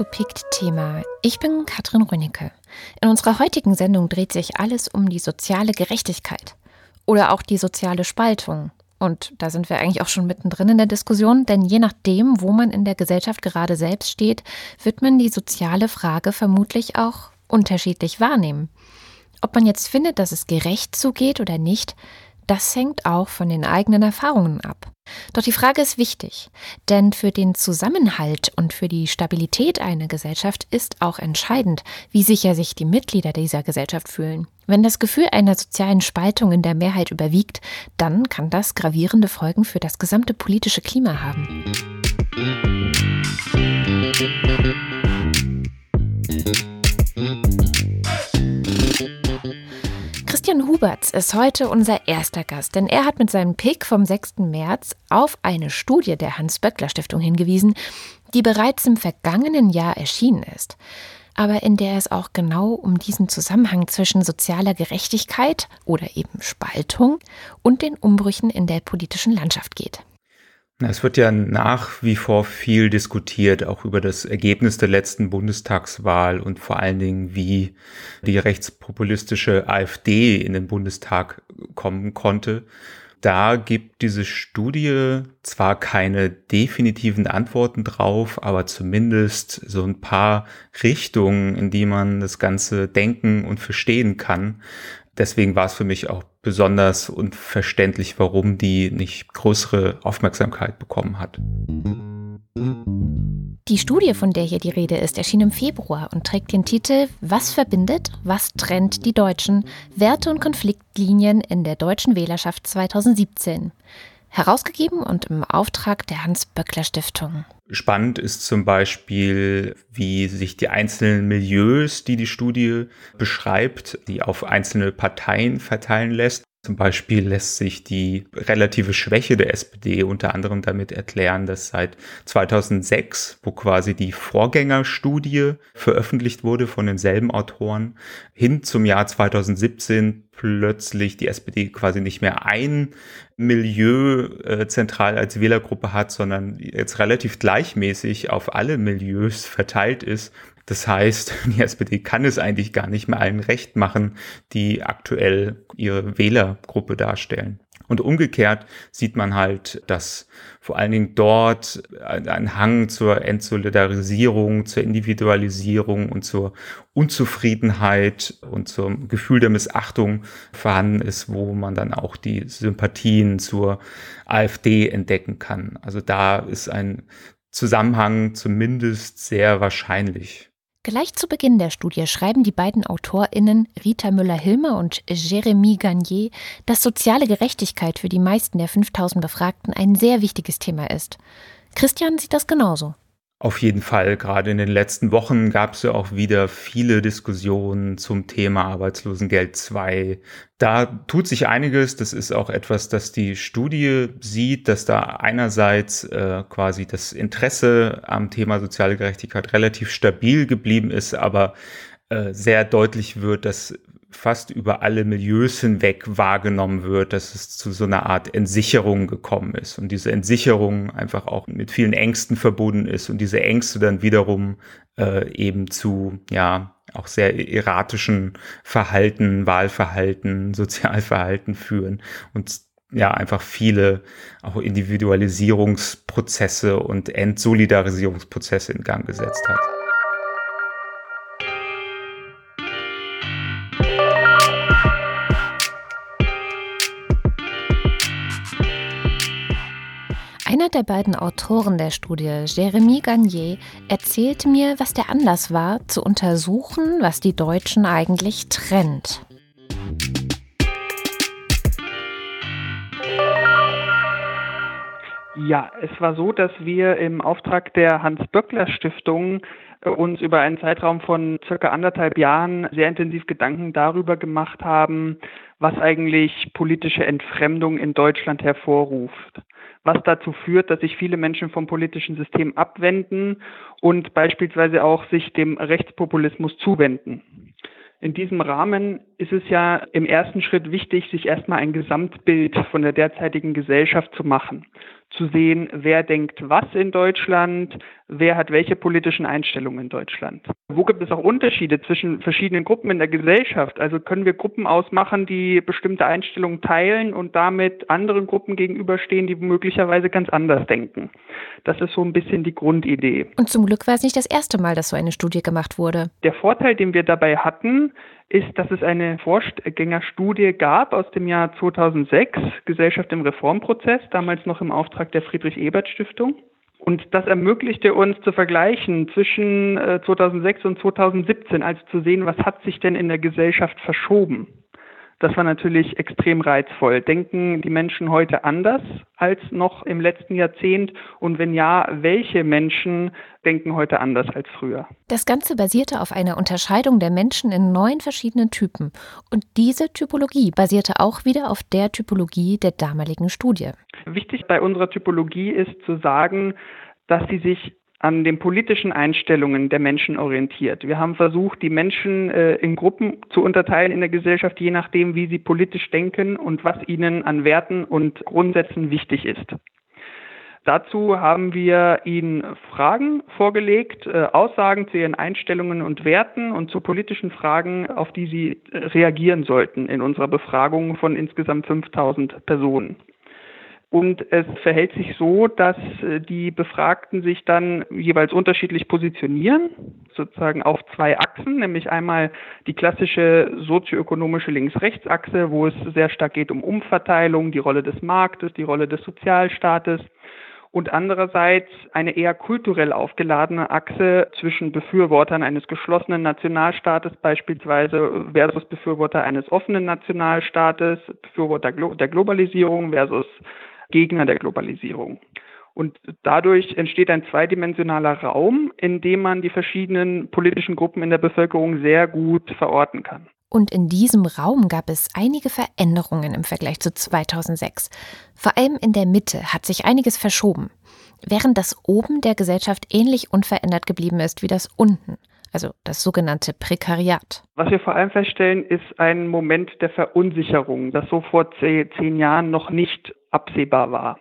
zu PICT Thema. Ich bin Katrin Rönicke. In unserer heutigen Sendung dreht sich alles um die soziale Gerechtigkeit oder auch die soziale Spaltung. Und da sind wir eigentlich auch schon mittendrin in der Diskussion, denn je nachdem, wo man in der Gesellschaft gerade selbst steht, wird man die soziale Frage vermutlich auch unterschiedlich wahrnehmen. Ob man jetzt findet, dass es gerecht zugeht oder nicht, das hängt auch von den eigenen Erfahrungen ab. Doch die Frage ist wichtig, denn für den Zusammenhalt und für die Stabilität einer Gesellschaft ist auch entscheidend, wie sicher sich die Mitglieder dieser Gesellschaft fühlen. Wenn das Gefühl einer sozialen Spaltung in der Mehrheit überwiegt, dann kann das gravierende Folgen für das gesamte politische Klima haben. Christian Huberts ist heute unser erster Gast, denn er hat mit seinem Pick vom 6. März auf eine Studie der Hans-Böckler-Stiftung hingewiesen, die bereits im vergangenen Jahr erschienen ist, aber in der es auch genau um diesen Zusammenhang zwischen sozialer Gerechtigkeit oder eben Spaltung und den Umbrüchen in der politischen Landschaft geht. Es wird ja nach wie vor viel diskutiert, auch über das Ergebnis der letzten Bundestagswahl und vor allen Dingen, wie die rechtspopulistische AfD in den Bundestag kommen konnte. Da gibt diese Studie zwar keine definitiven Antworten drauf, aber zumindest so ein paar Richtungen, in die man das Ganze denken und verstehen kann deswegen war es für mich auch besonders unverständlich, warum die nicht größere Aufmerksamkeit bekommen hat. Die Studie, von der hier die Rede ist, erschien im Februar und trägt den Titel Was verbindet, was trennt die Deutschen? Werte und Konfliktlinien in der deutschen Wählerschaft 2017 herausgegeben und im Auftrag der Hans-Böckler-Stiftung. Spannend ist zum Beispiel, wie sich die einzelnen Milieus, die die Studie beschreibt, die auf einzelne Parteien verteilen lässt. Zum Beispiel lässt sich die relative Schwäche der SPD unter anderem damit erklären, dass seit 2006, wo quasi die Vorgängerstudie veröffentlicht wurde von denselben Autoren, hin zum Jahr 2017 plötzlich die SPD quasi nicht mehr ein Milieu äh, zentral als Wählergruppe hat, sondern jetzt relativ gleichmäßig auf alle Milieus verteilt ist das heißt, die SPD kann es eigentlich gar nicht mehr allen recht machen, die aktuell ihre Wählergruppe darstellen. Und umgekehrt sieht man halt, dass vor allen Dingen dort ein Hang zur Entsolidarisierung, zur Individualisierung und zur Unzufriedenheit und zum Gefühl der Missachtung vorhanden ist, wo man dann auch die Sympathien zur AfD entdecken kann. Also da ist ein Zusammenhang zumindest sehr wahrscheinlich. Gleich zu Beginn der Studie schreiben die beiden AutorInnen Rita Müller-Hilmer und Jeremy Garnier, dass soziale Gerechtigkeit für die meisten der 5000 Befragten ein sehr wichtiges Thema ist. Christian sieht das genauso. Auf jeden Fall. Gerade in den letzten Wochen gab es ja auch wieder viele Diskussionen zum Thema Arbeitslosengeld 2. Da tut sich einiges. Das ist auch etwas, das die Studie sieht, dass da einerseits äh, quasi das Interesse am Thema soziale Gerechtigkeit relativ stabil geblieben ist, aber äh, sehr deutlich wird, dass fast über alle Milieus hinweg wahrgenommen wird, dass es zu so einer Art Entsicherung gekommen ist und diese Entsicherung einfach auch mit vielen Ängsten verbunden ist und diese Ängste dann wiederum äh, eben zu, ja, auch sehr erratischen Verhalten, Wahlverhalten, Sozialverhalten führen und ja, einfach viele auch Individualisierungsprozesse und Entsolidarisierungsprozesse in Gang gesetzt hat. Einer der beiden Autoren der Studie, Jeremy Garnier, erzählte mir, was der Anlass war, zu untersuchen, was die Deutschen eigentlich trennt. Ja, es war so, dass wir im Auftrag der Hans-Böckler-Stiftung uns über einen Zeitraum von circa anderthalb Jahren sehr intensiv Gedanken darüber gemacht haben, was eigentlich politische Entfremdung in Deutschland hervorruft was dazu führt, dass sich viele Menschen vom politischen System abwenden und beispielsweise auch sich dem Rechtspopulismus zuwenden. In diesem Rahmen ist es ja im ersten Schritt wichtig, sich erstmal ein Gesamtbild von der derzeitigen Gesellschaft zu machen zu sehen, wer denkt was in Deutschland, wer hat welche politischen Einstellungen in Deutschland. Wo gibt es auch Unterschiede zwischen verschiedenen Gruppen in der Gesellschaft? Also können wir Gruppen ausmachen, die bestimmte Einstellungen teilen und damit anderen Gruppen gegenüberstehen, die möglicherweise ganz anders denken. Das ist so ein bisschen die Grundidee. Und zum Glück war es nicht das erste Mal, dass so eine Studie gemacht wurde. Der Vorteil, den wir dabei hatten, ist, dass es eine Vorgängerstudie gab aus dem Jahr 2006, Gesellschaft im Reformprozess, damals noch im Auftrag der Friedrich-Ebert-Stiftung. Und das ermöglichte uns zu vergleichen zwischen 2006 äh, und 2017, also zu sehen, was hat sich denn in der Gesellschaft verschoben. Das war natürlich extrem reizvoll. Denken die Menschen heute anders als noch im letzten Jahrzehnt? Und wenn ja, welche Menschen denken heute anders als früher? Das Ganze basierte auf einer Unterscheidung der Menschen in neun verschiedenen Typen. Und diese Typologie basierte auch wieder auf der Typologie der damaligen Studie. Wichtig bei unserer Typologie ist zu sagen, dass sie sich an den politischen Einstellungen der Menschen orientiert. Wir haben versucht, die Menschen äh, in Gruppen zu unterteilen in der Gesellschaft, je nachdem, wie sie politisch denken und was ihnen an Werten und Grundsätzen wichtig ist. Dazu haben wir Ihnen Fragen vorgelegt, äh, Aussagen zu Ihren Einstellungen und Werten und zu politischen Fragen, auf die Sie reagieren sollten in unserer Befragung von insgesamt 5000 Personen. Und es verhält sich so, dass äh, die Befragten sich dann jeweils unterschiedlich positionieren, sozusagen auf zwei Achsen, nämlich einmal die klassische sozioökonomische Links-Rechts-Achse, wo es sehr stark geht um Umverteilung, die Rolle des Marktes, die Rolle des Sozialstaates und andererseits eine eher kulturell aufgeladene Achse zwischen Befürwortern eines geschlossenen Nationalstaates beispielsweise versus Befürworter eines offenen Nationalstaates, Befürworter der Globalisierung versus Gegner der Globalisierung. Und dadurch entsteht ein zweidimensionaler Raum, in dem man die verschiedenen politischen Gruppen in der Bevölkerung sehr gut verorten kann. Und in diesem Raum gab es einige Veränderungen im Vergleich zu 2006. Vor allem in der Mitte hat sich einiges verschoben. Während das oben der Gesellschaft ähnlich unverändert geblieben ist wie das unten, also das sogenannte Prekariat. Was wir vor allem feststellen, ist ein Moment der Verunsicherung, das so vor zehn Jahren noch nicht absehbar war.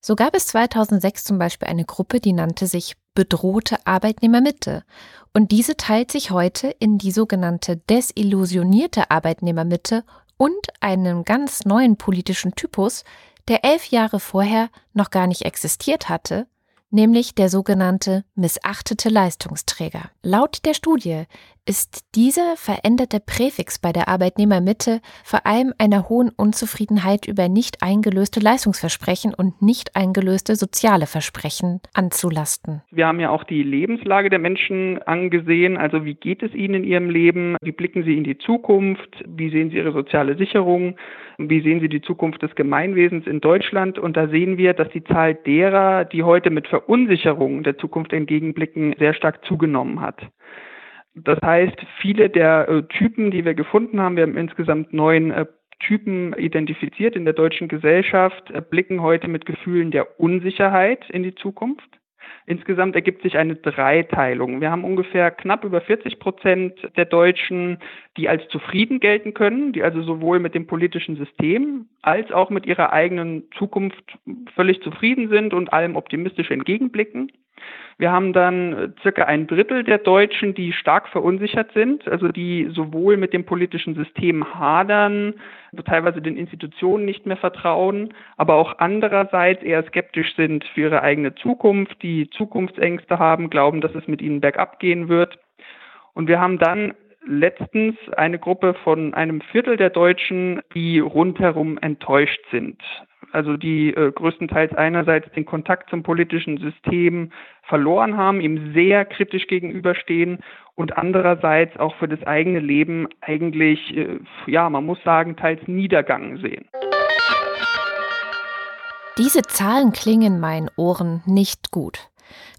So gab es 2006 zum Beispiel eine Gruppe, die nannte sich bedrohte Arbeitnehmermitte. Und diese teilt sich heute in die sogenannte desillusionierte Arbeitnehmermitte und einen ganz neuen politischen Typus, der elf Jahre vorher noch gar nicht existiert hatte, nämlich der sogenannte missachtete Leistungsträger. Laut der Studie ist dieser veränderte Präfix bei der Arbeitnehmermitte vor allem einer hohen Unzufriedenheit über nicht eingelöste Leistungsversprechen und nicht eingelöste soziale Versprechen anzulasten. Wir haben ja auch die Lebenslage der Menschen angesehen, also wie geht es ihnen in ihrem Leben, wie blicken sie in die Zukunft, wie sehen sie ihre soziale Sicherung, wie sehen Sie die Zukunft des Gemeinwesens in Deutschland? Und da sehen wir, dass die Zahl derer, die heute mit Verunsicherung der Zukunft entgegenblicken, sehr stark zugenommen hat. Das heißt, viele der äh, Typen, die wir gefunden haben, wir haben insgesamt neun äh, Typen identifiziert in der deutschen Gesellschaft, äh, blicken heute mit Gefühlen der Unsicherheit in die Zukunft. Insgesamt ergibt sich eine Dreiteilung. Wir haben ungefähr knapp über 40 Prozent der Deutschen, die als zufrieden gelten können, die also sowohl mit dem politischen System als auch mit ihrer eigenen Zukunft völlig zufrieden sind und allem optimistisch entgegenblicken. Wir haben dann äh, circa ein Drittel der Deutschen, die stark verunsichert sind, also die sowohl mit dem politischen System hadern, teilweise den Institutionen nicht mehr vertrauen, aber auch andererseits eher skeptisch sind für ihre eigene Zukunft, die Zukunftsängste haben, glauben, dass es mit ihnen bergab gehen wird. Und wir haben dann letztens eine Gruppe von einem Viertel der Deutschen, die rundherum enttäuscht sind also die äh, größtenteils einerseits den Kontakt zum politischen System verloren haben, ihm sehr kritisch gegenüberstehen und andererseits auch für das eigene Leben eigentlich, äh, ja, man muss sagen, teils Niedergang sehen. Diese Zahlen klingen meinen Ohren nicht gut.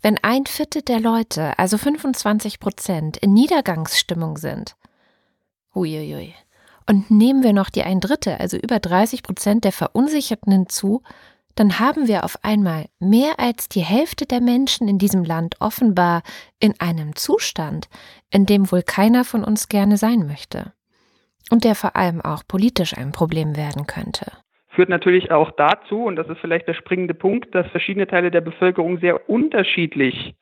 Wenn ein Viertel der Leute, also 25 Prozent, in Niedergangsstimmung sind, huiuiui, und nehmen wir noch die ein Drittel, also über 30 Prozent der Verunsicherten hinzu, dann haben wir auf einmal mehr als die Hälfte der Menschen in diesem Land offenbar in einem Zustand, in dem wohl keiner von uns gerne sein möchte. und der vor allem auch politisch ein Problem werden könnte. Führt natürlich auch dazu, und das ist vielleicht der springende Punkt, dass verschiedene Teile der Bevölkerung sehr unterschiedlich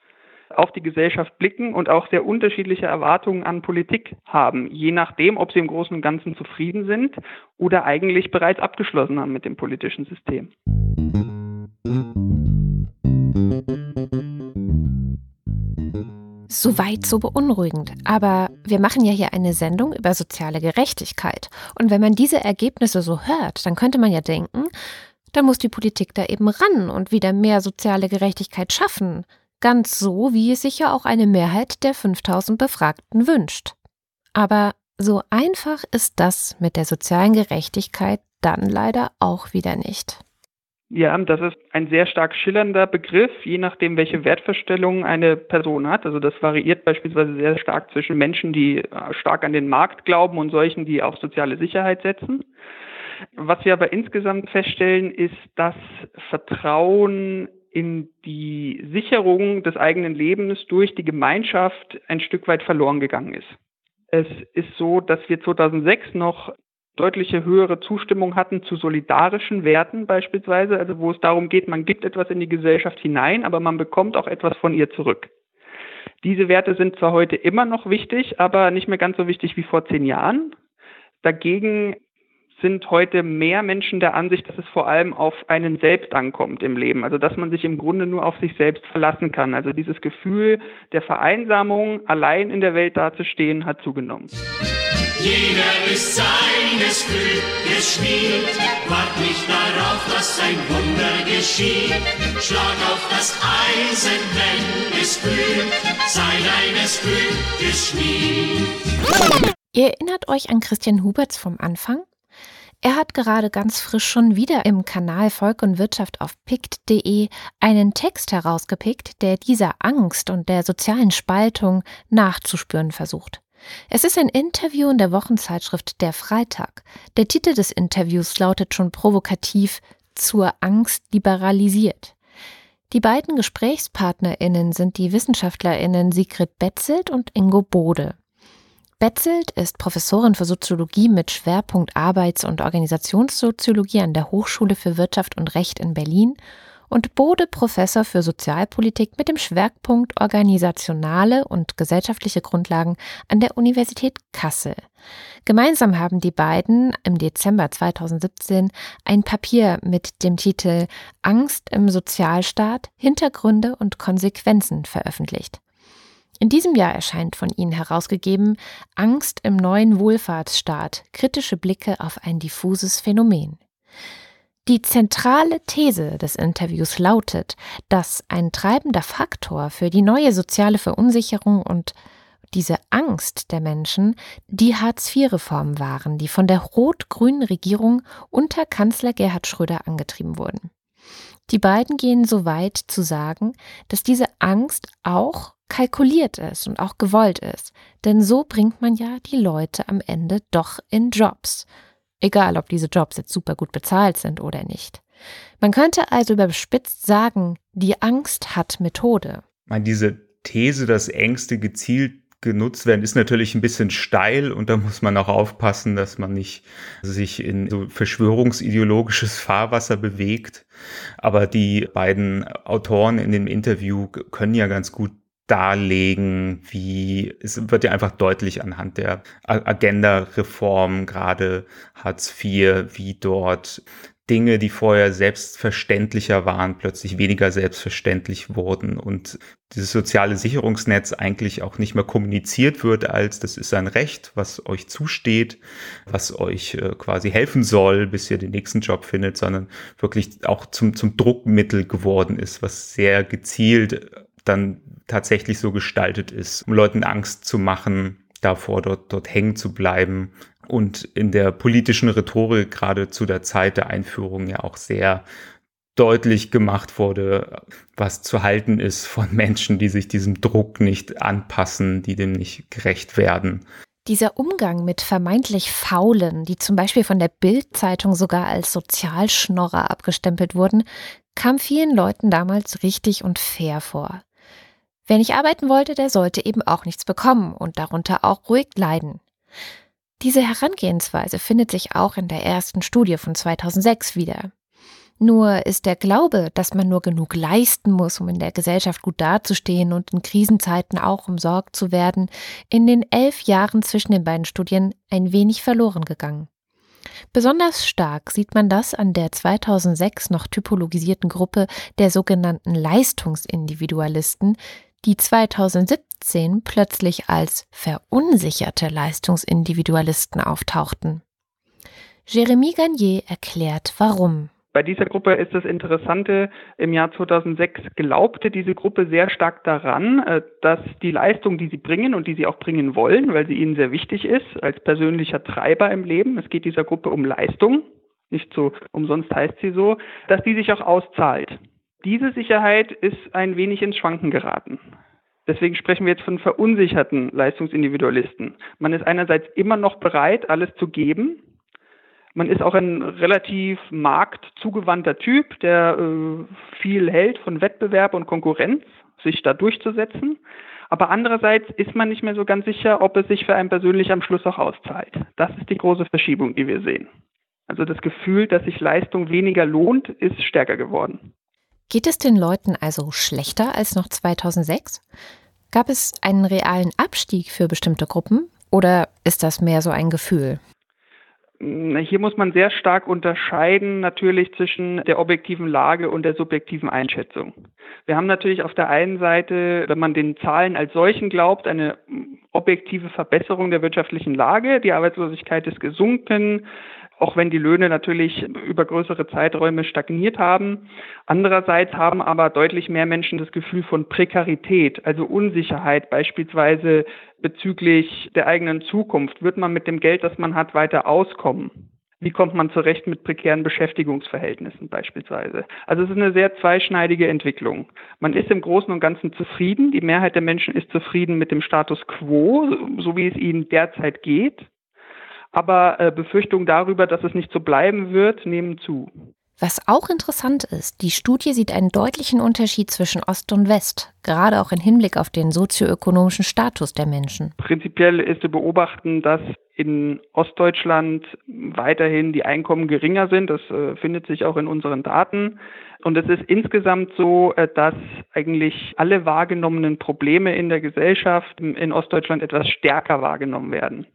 auf die Gesellschaft blicken und auch sehr unterschiedliche Erwartungen an Politik haben, je nachdem, ob sie im Großen und Ganzen zufrieden sind oder eigentlich bereits abgeschlossen haben mit dem politischen System. Soweit so beunruhigend. Aber wir machen ja hier eine Sendung über soziale Gerechtigkeit. Und wenn man diese Ergebnisse so hört, dann könnte man ja denken, da muss die Politik da eben ran und wieder mehr soziale Gerechtigkeit schaffen. Ganz so, wie es sich ja auch eine Mehrheit der 5000 Befragten wünscht. Aber so einfach ist das mit der sozialen Gerechtigkeit dann leider auch wieder nicht. Ja, das ist ein sehr stark schillernder Begriff, je nachdem, welche Wertverstellung eine Person hat. Also das variiert beispielsweise sehr stark zwischen Menschen, die äh, stark an den Markt glauben und solchen, die auf soziale Sicherheit setzen. Was wir aber insgesamt feststellen, ist, dass Vertrauen in die Sicherung des eigenen Lebens durch die Gemeinschaft ein Stück weit verloren gegangen ist. Es ist so, dass wir 2006 noch deutliche höhere Zustimmung hatten zu solidarischen Werten beispielsweise, also wo es darum geht, man gibt etwas in die Gesellschaft hinein, aber man bekommt auch etwas von ihr zurück. Diese Werte sind zwar heute immer noch wichtig, aber nicht mehr ganz so wichtig wie vor zehn Jahren. Dagegen sind heute mehr Menschen der Ansicht, dass es vor allem auf einen selbst ankommt im Leben. Also dass man sich im Grunde nur auf sich selbst verlassen kann. Also dieses Gefühl der Vereinsamung, allein in der Welt dazustehen, hat zugenommen. Jeder ist seines Glückes Schmied, wart nicht darauf, dass ein Wunder geschieht. Schlag auf das Eisen, wenn es glüht, sei deines Glückes Schmied. Ihr erinnert euch an Christian Huberts vom Anfang? Er hat gerade ganz frisch schon wieder im Kanal Volk und Wirtschaft auf pict.de einen Text herausgepickt, der dieser Angst und der sozialen Spaltung nachzuspüren versucht. Es ist ein Interview in der Wochenzeitschrift Der Freitag. Der Titel des Interviews lautet schon provokativ Zur Angst liberalisiert. Die beiden GesprächspartnerInnen sind die WissenschaftlerInnen Sigrid Betzelt und Ingo Bode. Betzelt ist Professorin für Soziologie mit Schwerpunkt Arbeits- und Organisationssoziologie an der Hochschule für Wirtschaft und Recht in Berlin und Bode Professor für Sozialpolitik mit dem Schwerpunkt Organisationale und gesellschaftliche Grundlagen an der Universität Kassel. Gemeinsam haben die beiden im Dezember 2017 ein Papier mit dem Titel Angst im Sozialstaat Hintergründe und Konsequenzen veröffentlicht. In diesem Jahr erscheint von ihnen herausgegeben Angst im neuen Wohlfahrtsstaat kritische Blicke auf ein diffuses Phänomen. Die zentrale These des Interviews lautet, dass ein treibender Faktor für die neue soziale Verunsicherung und diese Angst der Menschen die Hartz-IV-Reformen waren, die von der rot-grünen Regierung unter Kanzler Gerhard Schröder angetrieben wurden. Die beiden gehen so weit zu sagen, dass diese Angst auch kalkuliert ist und auch gewollt ist, denn so bringt man ja die Leute am Ende doch in Jobs, egal ob diese Jobs jetzt super gut bezahlt sind oder nicht. Man könnte also überspitzt sagen, die Angst hat Methode. meine, diese These, dass Ängste gezielt genutzt werden, ist natürlich ein bisschen steil und da muss man auch aufpassen, dass man nicht sich in so verschwörungsideologisches Fahrwasser bewegt. Aber die beiden Autoren in dem Interview können ja ganz gut darlegen, wie es wird ja einfach deutlich anhand der Agenda-Reform, gerade Hartz IV, wie dort Dinge, die vorher selbstverständlicher waren, plötzlich weniger selbstverständlich wurden und dieses soziale Sicherungsnetz eigentlich auch nicht mehr kommuniziert wird als das ist ein Recht, was euch zusteht, was euch äh, quasi helfen soll, bis ihr den nächsten Job findet, sondern wirklich auch zum, zum Druckmittel geworden ist, was sehr gezielt dann tatsächlich so gestaltet ist, um Leuten Angst zu machen, davor dort, dort hängen zu bleiben und in der politischen Rhetorik gerade zu der Zeit der Einführung ja auch sehr deutlich gemacht wurde, was zu halten ist von Menschen, die sich diesem Druck nicht anpassen, die dem nicht gerecht werden. Dieser Umgang mit vermeintlich Faulen, die zum Beispiel von der Bild-Zeitung sogar als Sozialschnorrer abgestempelt wurden, kam vielen Leuten damals richtig und fair vor. Wer nicht arbeiten wollte, der sollte eben auch nichts bekommen und darunter auch ruhig leiden. Diese Herangehensweise findet sich auch in der ersten Studie von 2006 wieder. Nur ist der Glaube, dass man nur genug leisten muss, um in der Gesellschaft gut dazustehen und in Krisenzeiten auch umsorgt zu werden, in den elf Jahren zwischen den beiden Studien ein wenig verloren gegangen. Besonders stark sieht man das an der 2006 noch typologisierten Gruppe der sogenannten Leistungsindividualisten, die 2017 plötzlich als verunsicherte Leistungsindividualisten auftauchten. Jeremy Garnier erklärt warum. Bei dieser Gruppe ist das Interessante, im Jahr 2006 glaubte diese Gruppe sehr stark daran, äh, dass die Leistung, die sie bringen und die sie auch bringen wollen, weil sie ihnen sehr wichtig ist, als persönlicher Treiber im Leben, es geht dieser Gruppe um Leistung, nicht so umsonst heißt sie so, dass die sich auch auszahlt. Diese Sicherheit ist ein wenig ins Schwanken geraten. Deswegen sprechen wir jetzt von verunsicherten Leistungsindividualisten. Man ist einerseits immer noch bereit, alles zu geben, man ist auch ein relativ marktzugewandter Typ, der äh, viel hält von Wettbewerb und Konkurrenz, sich da durchzusetzen. Aber andererseits ist man nicht mehr so ganz sicher, ob es sich für einen persönlich am Schluss auch auszahlt. Das ist die große Verschiebung, die wir sehen. Also das Gefühl, dass sich Leistung weniger lohnt, ist stärker geworden. Geht es den Leuten also schlechter als noch 2006? Gab es einen realen Abstieg für bestimmte Gruppen oder ist das mehr so ein Gefühl? Hier muss man sehr stark unterscheiden natürlich zwischen der objektiven Lage und der subjektiven Einschätzung. Wir haben natürlich auf der einen Seite, wenn man den Zahlen als solchen glaubt, eine objektive Verbesserung der wirtschaftlichen Lage. Die Arbeitslosigkeit ist gesunken auch wenn die Löhne natürlich über größere Zeiträume stagniert haben. Andererseits haben aber deutlich mehr Menschen das Gefühl von Prekarität, also Unsicherheit, beispielsweise bezüglich der eigenen Zukunft. Wird man mit dem Geld, das man hat, weiter auskommen? Wie kommt man zurecht mit prekären Beschäftigungsverhältnissen beispielsweise? Also es ist eine sehr zweischneidige Entwicklung. Man ist im Großen und Ganzen zufrieden. Die Mehrheit der Menschen ist zufrieden mit dem Status quo, so wie es ihnen derzeit geht aber äh, Befürchtungen darüber, dass es nicht so bleiben wird, nehmen zu. Was auch interessant ist, die Studie sieht einen deutlichen Unterschied zwischen Ost und West, gerade auch im Hinblick auf den sozioökonomischen Status der Menschen. Prinzipiell ist zu beobachten, dass in Ostdeutschland weiterhin die Einkommen geringer sind. Das äh, findet sich auch in unseren Daten. Und es ist insgesamt so, äh, dass eigentlich alle wahrgenommenen Probleme in der Gesellschaft in Ostdeutschland etwas stärker wahrgenommen werden.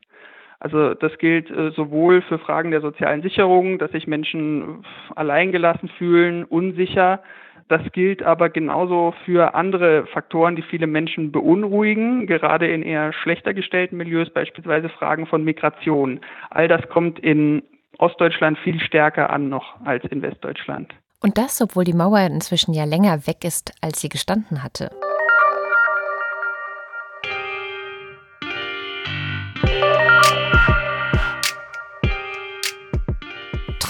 Also das gilt äh, sowohl für Fragen der sozialen Sicherung, dass sich Menschen alleingelassen fühlen, unsicher. Das gilt aber genauso für andere Faktoren, die viele Menschen beunruhigen, gerade in eher schlechter gestellten Milieus, beispielsweise Fragen von Migration. All das kommt in Ostdeutschland viel stärker an noch als in Westdeutschland. Und das, obwohl die Mauer inzwischen ja länger weg ist, als sie gestanden hatte.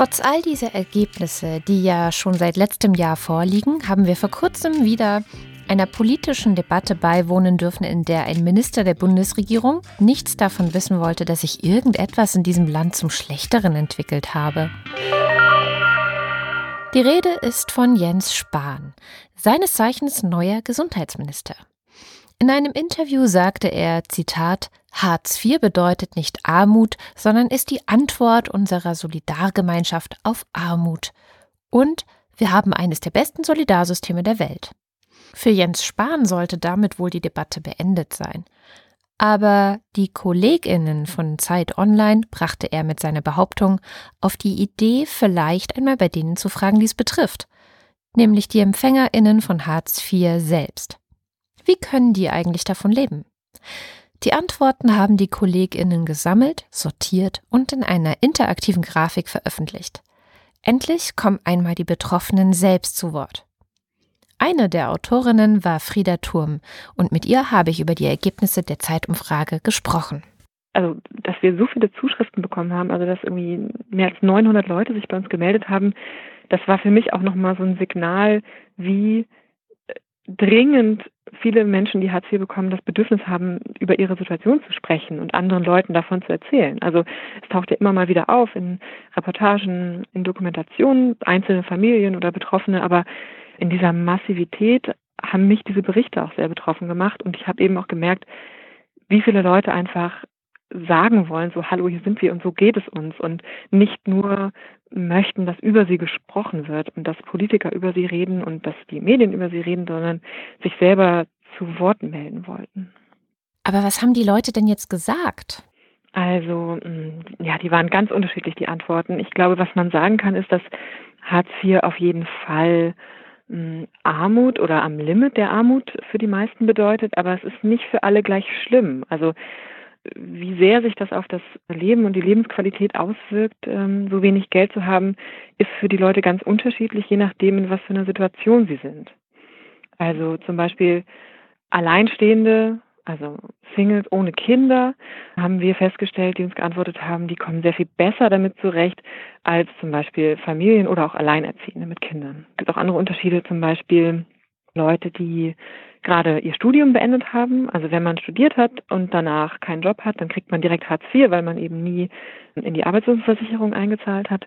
Trotz all dieser Ergebnisse, die ja schon seit letztem Jahr vorliegen, haben wir vor kurzem wieder einer politischen Debatte beiwohnen dürfen, in der ein Minister der Bundesregierung nichts davon wissen wollte, dass sich irgendetwas in diesem Land zum Schlechteren entwickelt habe. Die Rede ist von Jens Spahn, seines Zeichens neuer Gesundheitsminister. In einem Interview sagte er, Zitat, Hartz IV bedeutet nicht Armut, sondern ist die Antwort unserer Solidargemeinschaft auf Armut. Und wir haben eines der besten Solidarsysteme der Welt. Für Jens Spahn sollte damit wohl die Debatte beendet sein. Aber die Kolleginnen von Zeit Online brachte er mit seiner Behauptung auf die Idee, vielleicht einmal bei denen zu fragen, die es betrifft, nämlich die Empfängerinnen von Hartz IV selbst. Wie können die eigentlich davon leben? Die Antworten haben die Kolleginnen gesammelt, sortiert und in einer interaktiven Grafik veröffentlicht. Endlich kommen einmal die Betroffenen selbst zu Wort. Eine der Autorinnen war Frieda Turm und mit ihr habe ich über die Ergebnisse der Zeitumfrage gesprochen. Also, dass wir so viele Zuschriften bekommen haben, also dass irgendwie mehr als 900 Leute sich bei uns gemeldet haben, das war für mich auch nochmal so ein Signal, wie dringend viele Menschen, die Hartz IV bekommen, das Bedürfnis haben, über ihre Situation zu sprechen und anderen Leuten davon zu erzählen. Also es taucht ja immer mal wieder auf in Reportagen, in Dokumentationen, einzelne Familien oder Betroffene, aber in dieser Massivität haben mich diese Berichte auch sehr betroffen gemacht und ich habe eben auch gemerkt, wie viele Leute einfach sagen wollen, so hallo, hier sind wir und so geht es uns und nicht nur möchten, dass über sie gesprochen wird und dass Politiker über sie reden und dass die Medien über sie reden, sondern sich selber zu Wort melden wollten. Aber was haben die Leute denn jetzt gesagt? Also, mm, ja, die waren ganz unterschiedlich, die Antworten. Ich glaube, was man sagen kann, ist, dass Hartz IV auf jeden Fall mm, Armut oder am Limit der Armut für die meisten bedeutet, aber es ist nicht für alle gleich schlimm. Also wie sehr sich das auf das Leben und die Lebensqualität auswirkt, ähm, so wenig Geld zu haben, ist für die Leute ganz unterschiedlich, je nachdem, in was für einer Situation sie sind. Also zum Beispiel Alleinstehende, also Singles ohne Kinder, haben wir festgestellt, die uns geantwortet haben, die kommen sehr viel besser damit zurecht als zum Beispiel Familien oder auch Alleinerziehende mit Kindern. Es gibt auch andere Unterschiede, zum Beispiel Leute, die gerade ihr Studium beendet haben. Also wenn man studiert hat und danach keinen Job hat, dann kriegt man direkt Hartz IV, weil man eben nie in die Arbeitslosenversicherung eingezahlt hat.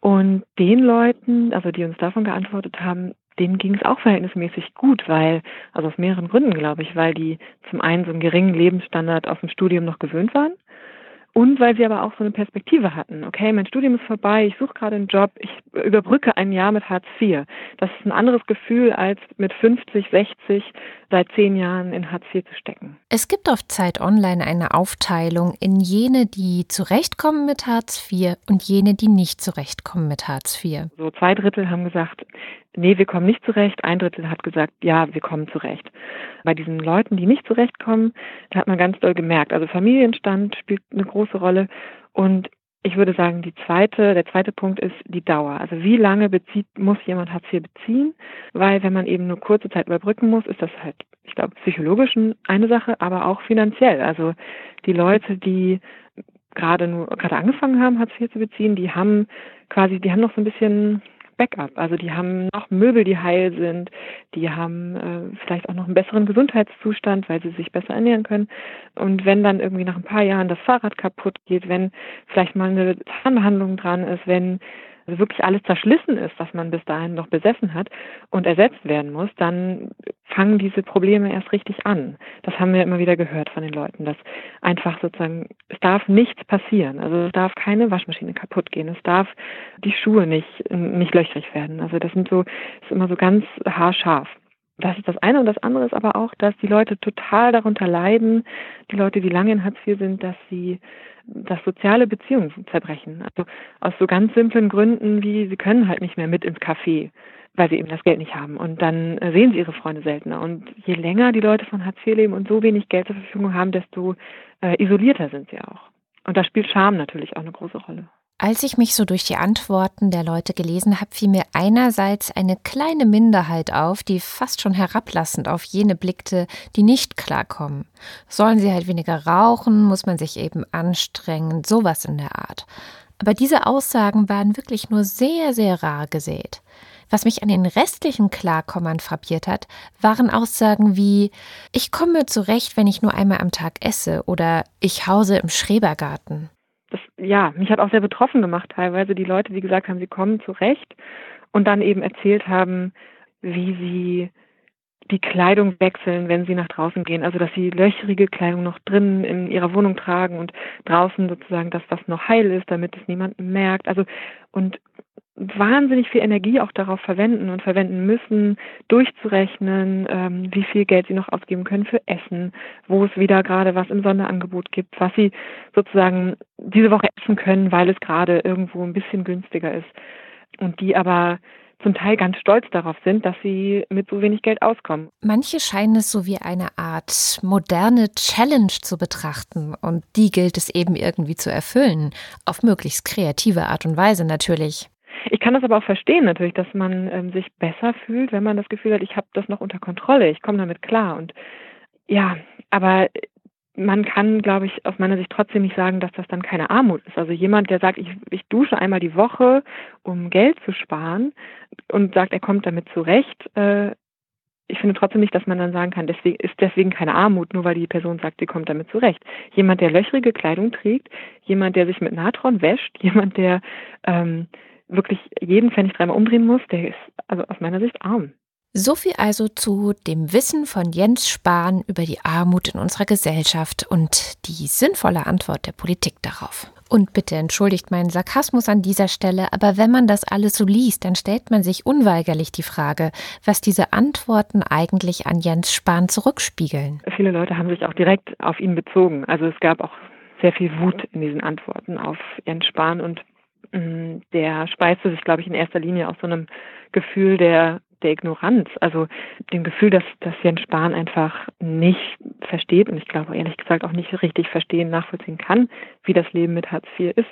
Und den Leuten, also die uns davon geantwortet haben, denen ging es auch verhältnismäßig gut, weil, also aus mehreren Gründen, glaube ich, weil die zum einen so einen geringen Lebensstandard aus dem Studium noch gewöhnt waren und weil sie aber auch so eine Perspektive hatten. Okay, mein Studium ist vorbei, ich suche gerade einen Job, ich überbrücke ein Jahr mit Hartz IV. Das ist ein anderes Gefühl, als mit 50, 60 seit zehn Jahren in Hartz IV zu stecken. Es gibt auf Zeit Online eine Aufteilung in jene, die zurechtkommen mit Hartz IV und jene, die nicht zurechtkommen mit Hartz IV. So zwei Drittel haben gesagt, nee, wir kommen nicht zurecht. Ein Drittel hat gesagt, ja, wir kommen zurecht. Bei diesen Leuten, die nicht zurechtkommen, da hat man ganz doll gemerkt, also Familienstand spielt eine große Rolle und ich würde sagen, die zweite, der zweite Punkt ist die Dauer. Also wie lange bezieht, muss jemand Hartz IV beziehen? Weil wenn man eben nur kurze Zeit überbrücken muss, ist das halt, ich glaube, psychologisch eine Sache, aber auch finanziell. Also die Leute, die gerade nur gerade angefangen haben, Hartz IV zu beziehen, die haben quasi, die haben noch so ein bisschen Backup. Also die haben noch Möbel, die heil sind, die haben äh, vielleicht auch noch einen besseren Gesundheitszustand, weil sie sich besser ernähren können. Und wenn dann irgendwie nach ein paar Jahren das Fahrrad kaputt geht, wenn vielleicht mal eine Zahnbehandlung dran ist, wenn also wirklich alles zerschlissen ist, was man bis dahin noch besessen hat und ersetzt werden muss, dann fangen diese Probleme erst richtig an. Das haben wir immer wieder gehört von den Leuten, dass einfach sozusagen, es darf nichts passieren. Also es darf keine Waschmaschine kaputt gehen, es darf die Schuhe nicht, nicht löchrig werden. Also das sind so, ist immer so ganz haarscharf. Das ist das eine und das andere ist aber auch, dass die Leute total darunter leiden, die Leute, die lange in Hartz IV sind, dass sie dass soziale Beziehungen zerbrechen. Also aus so ganz simplen Gründen wie sie können halt nicht mehr mit ins Café, weil sie eben das Geld nicht haben. Und dann äh, sehen sie ihre Freunde seltener. Und je länger die Leute von Hartz IV leben und so wenig Geld zur Verfügung haben, desto äh, isolierter sind sie auch. Und da spielt Scham natürlich auch eine große Rolle. Als ich mich so durch die Antworten der Leute gelesen habe, fiel mir einerseits eine kleine Minderheit auf, die fast schon herablassend auf jene blickte, die nicht klarkommen. Sollen sie halt weniger rauchen, muss man sich eben anstrengen, sowas in der Art. Aber diese Aussagen waren wirklich nur sehr, sehr rar gesät. Was mich an den restlichen Klarkommern frappiert hat, waren Aussagen wie Ich komme zurecht, wenn ich nur einmal am Tag esse oder ich hause im Schrebergarten das, ja, mich hat auch sehr betroffen gemacht teilweise die Leute, die gesagt haben, sie kommen zurecht und dann eben erzählt haben, wie sie die Kleidung wechseln, wenn sie nach draußen gehen. Also dass sie löcherige Kleidung noch drinnen in ihrer Wohnung tragen und draußen sozusagen, dass das noch heil ist, damit es niemand merkt. Also und wahnsinnig viel Energie auch darauf verwenden und verwenden müssen, durchzurechnen, ähm, wie viel Geld sie noch ausgeben können für Essen, wo es wieder gerade was im Sonderangebot gibt, was sie sozusagen diese Woche essen können, weil es gerade irgendwo ein bisschen günstiger ist. Und die aber zum Teil ganz stolz darauf sind, dass sie mit so wenig Geld auskommen. Manche scheinen es so wie eine Art moderne Challenge zu betrachten und die gilt es eben irgendwie zu erfüllen, auf möglichst kreative Art und Weise natürlich. Ich kann das aber auch verstehen natürlich, dass man ähm, sich besser fühlt, wenn man das Gefühl hat, ich habe das noch unter Kontrolle, ich komme damit klar. Und ja, aber man kann, glaube ich, aus meiner Sicht trotzdem nicht sagen, dass das dann keine Armut ist. Also jemand, der sagt, ich, ich dusche einmal die Woche, um Geld zu sparen und sagt, er kommt damit zurecht, äh, ich finde trotzdem nicht, dass man dann sagen kann, deswegen ist deswegen keine Armut, nur weil die Person sagt, sie kommt damit zurecht. Jemand, der löchrige Kleidung trägt, jemand, der sich mit Natron wäscht, jemand, der ähm, wirklich jeden Pfennig dreimal umdrehen muss, der ist also aus meiner Sicht arm. So viel also zu dem Wissen von Jens Spahn über die Armut in unserer Gesellschaft und die sinnvolle Antwort der Politik darauf. Und bitte entschuldigt meinen Sarkasmus an dieser Stelle, aber wenn man das alles so liest, dann stellt man sich unweigerlich die Frage, was diese Antworten eigentlich an Jens Spahn zurückspiegeln. Viele Leute haben sich auch direkt auf ihn bezogen. Also es gab auch sehr viel Wut in diesen Antworten auf Jens Spahn und der speiste sich, glaube ich, in erster Linie aus so einem Gefühl der der Ignoranz, also dem Gefühl, dass, dass Jens Spahn einfach nicht versteht und ich glaube ehrlich gesagt auch nicht richtig verstehen, nachvollziehen kann, wie das Leben mit Hartz IV ist.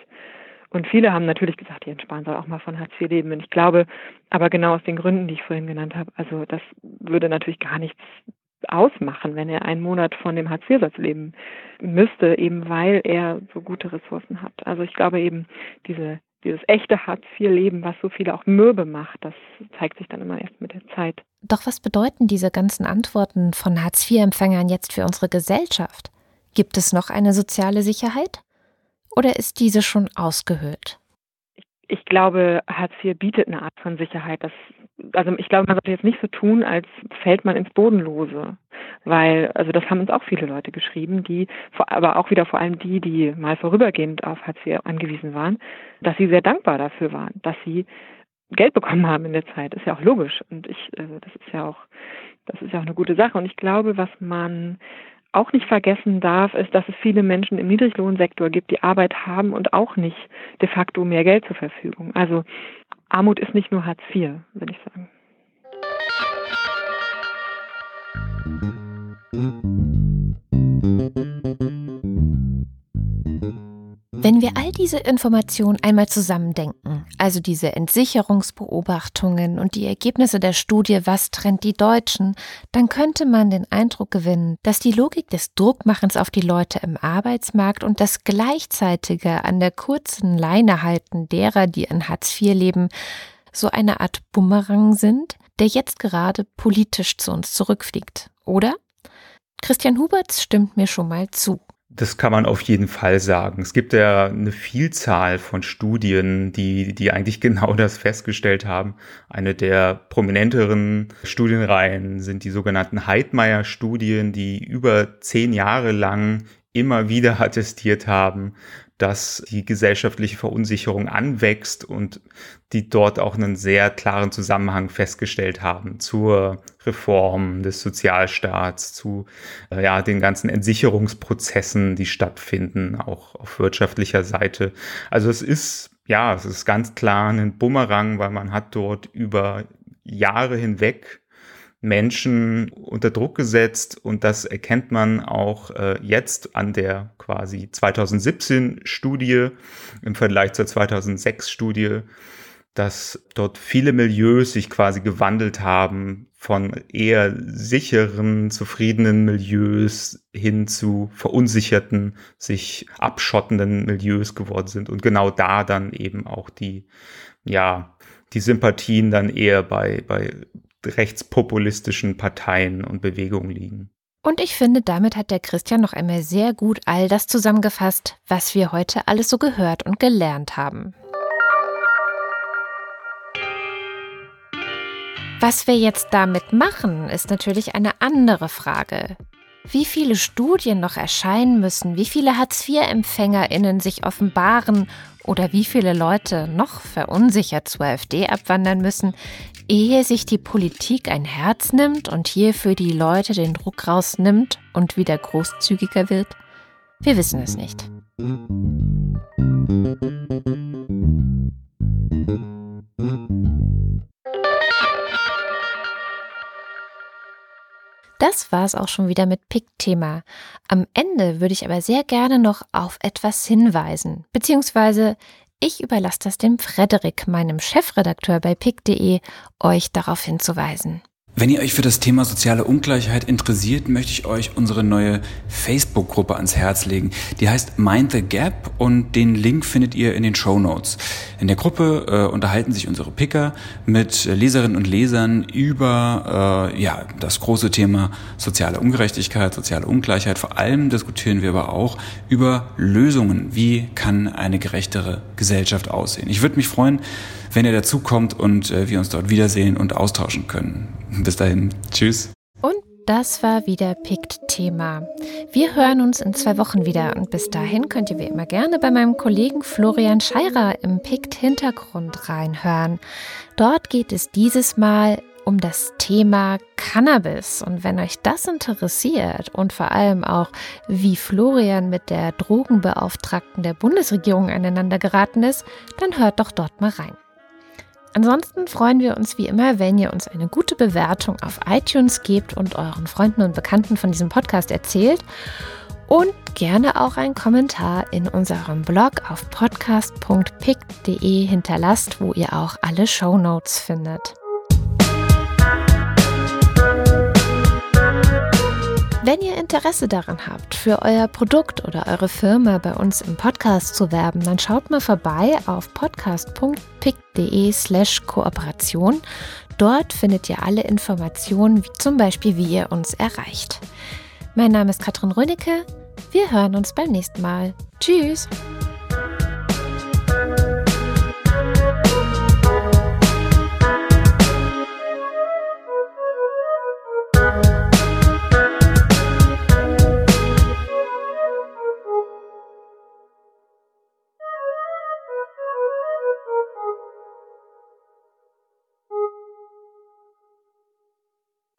Und viele haben natürlich gesagt, Jens Spahn soll auch mal von Hartz IV leben. Und ich glaube, aber genau aus den Gründen, die ich vorhin genannt habe, also das würde natürlich gar nichts ausmachen, wenn er einen Monat von dem Hartz-IV-Satz leben müsste, eben weil er so gute Ressourcen hat. Also ich glaube eben, diese dieses echte Hartz-IV-Leben, was so viele auch mürbe macht, das zeigt sich dann immer erst mit der Zeit. Doch was bedeuten diese ganzen Antworten von Hartz-IV-Empfängern jetzt für unsere Gesellschaft? Gibt es noch eine soziale Sicherheit? Oder ist diese schon ausgehöhlt? Ich glaube, Hartz IV bietet eine Art von Sicherheit. Das also ich glaube, man sollte jetzt nicht so tun, als fällt man ins Bodenlose. Weil, also das haben uns auch viele Leute geschrieben, die, aber auch wieder vor allem die, die mal vorübergehend auf Hartz IV angewiesen waren, dass sie sehr dankbar dafür waren, dass sie Geld bekommen haben in der Zeit. Ist ja auch logisch. Und ich, also das ist ja auch, das ist ja auch eine gute Sache. Und ich glaube, was man auch nicht vergessen darf, ist, dass es viele Menschen im Niedriglohnsektor gibt, die Arbeit haben und auch nicht de facto mehr Geld zur Verfügung. Also Armut ist nicht nur Hartz IV, würde ich sagen. Wenn wir all diese Informationen einmal zusammendenken, also diese Entsicherungsbeobachtungen und die Ergebnisse der Studie Was trennt die Deutschen, dann könnte man den Eindruck gewinnen, dass die Logik des Druckmachens auf die Leute im Arbeitsmarkt und das gleichzeitige an der kurzen Leine halten derer, die in Hartz IV leben, so eine Art Bumerang sind, der jetzt gerade politisch zu uns zurückfliegt, oder? Christian Huberts stimmt mir schon mal zu. Das kann man auf jeden Fall sagen. Es gibt ja eine Vielzahl von Studien, die, die eigentlich genau das festgestellt haben. Eine der prominenteren Studienreihen sind die sogenannten Heidmeier-Studien, die über zehn Jahre lang immer wieder attestiert haben, dass die gesellschaftliche Verunsicherung anwächst und die dort auch einen sehr klaren Zusammenhang festgestellt haben zur Reform des Sozialstaats, zu äh, ja, den ganzen Entsicherungsprozessen, die stattfinden, auch auf wirtschaftlicher Seite. Also es ist ja, es ist ganz klar ein Bumerang, weil man hat dort über Jahre hinweg Menschen unter Druck gesetzt und das erkennt man auch äh, jetzt an der quasi 2017 Studie im Vergleich zur 2006 Studie, dass dort viele Milieus sich quasi gewandelt haben von eher sicheren, zufriedenen Milieus hin zu verunsicherten, sich abschottenden Milieus geworden sind. Und genau da dann eben auch die, ja, die Sympathien dann eher bei, bei rechtspopulistischen Parteien und Bewegungen liegen. Und ich finde, damit hat der Christian noch einmal sehr gut all das zusammengefasst, was wir heute alles so gehört und gelernt haben. Was wir jetzt damit machen, ist natürlich eine andere Frage. Wie viele Studien noch erscheinen müssen, wie viele Hartz-IV-EmpfängerInnen sich offenbaren oder wie viele Leute noch verunsichert zur AfD abwandern müssen, ehe sich die Politik ein Herz nimmt und hier für die Leute den Druck rausnimmt und wieder großzügiger wird? Wir wissen es nicht. Das war es auch schon wieder mit Pick-Thema. Am Ende würde ich aber sehr gerne noch auf etwas hinweisen, beziehungsweise ich überlasse das dem Frederik, meinem Chefredakteur bei pick.de, euch darauf hinzuweisen. Wenn ihr euch für das Thema soziale Ungleichheit interessiert, möchte ich euch unsere neue Facebook-Gruppe ans Herz legen. Die heißt Mind the Gap und den Link findet ihr in den Show Notes. In der Gruppe äh, unterhalten sich unsere Picker mit Leserinnen und Lesern über äh, ja, das große Thema soziale Ungerechtigkeit, soziale Ungleichheit. Vor allem diskutieren wir aber auch über Lösungen. Wie kann eine gerechtere Gesellschaft aussehen? Ich würde mich freuen, wenn ihr dazukommt und äh, wir uns dort wiedersehen und austauschen können. Bis dahin. Tschüss. Und das war wieder PICT-Thema. Wir hören uns in zwei Wochen wieder und bis dahin könnt ihr wie immer gerne bei meinem Kollegen Florian Scheirer im PICT-Hintergrund reinhören. Dort geht es dieses Mal um das Thema Cannabis. Und wenn euch das interessiert und vor allem auch, wie Florian mit der Drogenbeauftragten der Bundesregierung aneinander geraten ist, dann hört doch dort mal rein. Ansonsten freuen wir uns wie immer, wenn ihr uns eine gute Bewertung auf iTunes gebt und euren Freunden und Bekannten von diesem Podcast erzählt. Und gerne auch einen Kommentar in unserem Blog auf podcast.pick.de hinterlasst, wo ihr auch alle Show Notes findet. Wenn ihr Interesse daran habt, für euer Produkt oder eure Firma bei uns im Podcast zu werben, dann schaut mal vorbei auf podcast.pick.de slash Kooperation. Dort findet ihr alle Informationen, wie zum Beispiel, wie ihr uns erreicht. Mein Name ist Katrin Rönecke. Wir hören uns beim nächsten Mal. Tschüss!